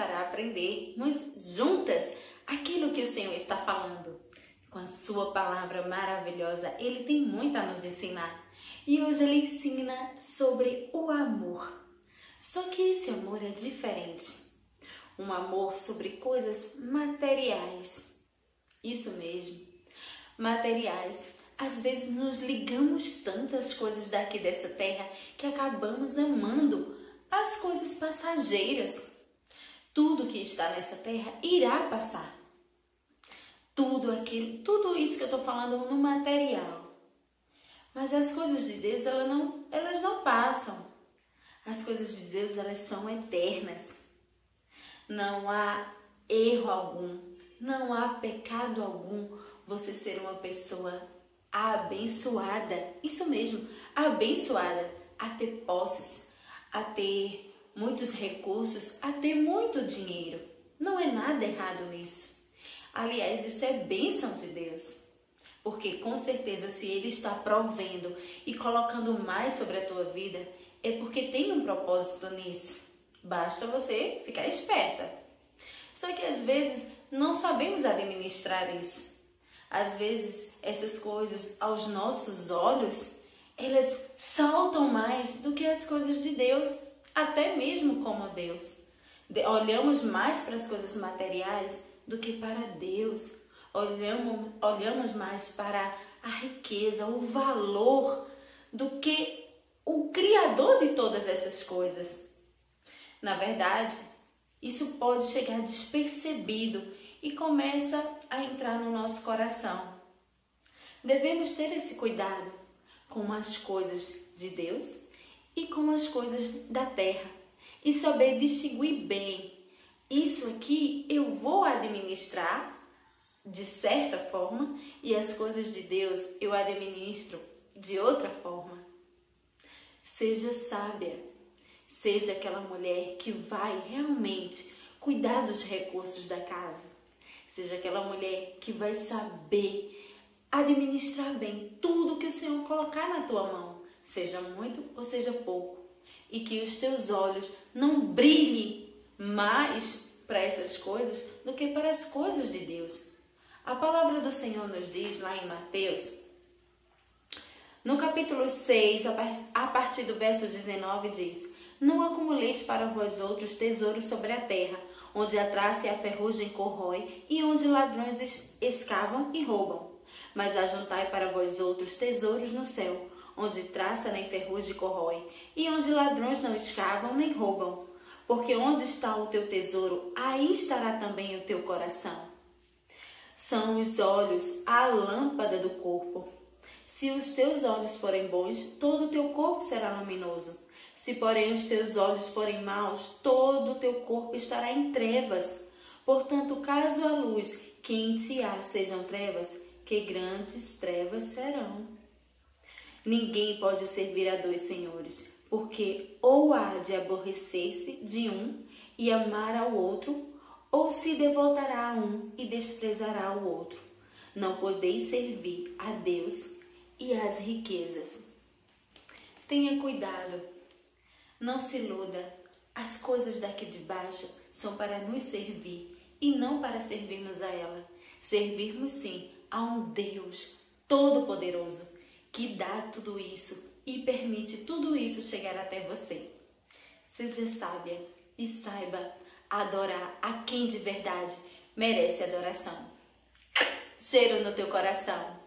para aprendermos juntas aquilo que o Senhor está falando. Com a sua palavra maravilhosa, ele tem muito a nos ensinar. E hoje ele ensina sobre o amor. Só que esse amor é diferente. Um amor sobre coisas materiais. Isso mesmo. Materiais. Às vezes nos ligamos tanto às coisas daqui dessa terra que acabamos amando as coisas passageiras. Tudo que está nessa terra irá passar. Tudo aquilo, tudo isso que eu estou falando no material. Mas as coisas de Deus, elas não, elas não passam. As coisas de Deus, elas são eternas. Não há erro algum, não há pecado algum você ser uma pessoa abençoada. Isso mesmo, abençoada a ter posses, a ter muitos recursos, a ter muito dinheiro. Não é nada errado nisso. Aliás, isso é bênção de Deus. Porque com certeza, se Ele está provendo e colocando mais sobre a tua vida, é porque tem um propósito nisso. Basta você ficar esperta. Só que às vezes não sabemos administrar isso. Às vezes essas coisas aos nossos olhos elas saltam mais do que as coisas de Deus, até mesmo como Deus. Olhamos mais para as coisas materiais do que para Deus. Olhamos, olhamos mais para a riqueza, o valor do que o Criador de todas essas coisas. Na verdade, isso pode chegar despercebido e começa a entrar no nosso coração. Devemos ter esse cuidado com as coisas de Deus e com as coisas da terra e saber distinguir bem. Isso aqui eu vou administrar de certa forma e as coisas de Deus eu administro de outra forma. Seja sábia, seja aquela mulher que vai realmente cuidar dos recursos da casa, seja aquela mulher que vai saber administrar bem tudo que o Senhor colocar na tua mão, seja muito ou seja pouco, e que os teus olhos não brilhem mais para essas coisas do que para as coisas de Deus. A palavra do Senhor nos diz lá em Mateus, no capítulo 6, a partir do verso 19, diz: Não acumuleis para vós outros tesouros sobre a terra, onde a traça e a ferrugem corrói, e onde ladrões escavam e roubam mas ajuntai para vós outros tesouros no céu, onde traça nem ferrugem corrói, e onde ladrões não escavam nem roubam. Porque onde está o teu tesouro, aí estará também o teu coração. São os olhos a lâmpada do corpo. Se os teus olhos forem bons, todo o teu corpo será luminoso. Se, porém, os teus olhos forem maus, todo o teu corpo estará em trevas. Portanto, caso a luz que em ti há sejam trevas, que grandes trevas serão. Ninguém pode servir a dois senhores, porque ou há de aborrecer-se de um e amar ao outro, ou se devotará a um e desprezará o outro. Não podeis servir a Deus e às riquezas. Tenha cuidado, não se iluda. As coisas daqui de baixo são para nos servir e não para servirmos a ela. Servirmos sim a um Deus todo-poderoso que dá tudo isso e permite tudo isso chegar até você. Seja sábia e saiba adorar a quem de verdade merece adoração. Cheiro no teu coração.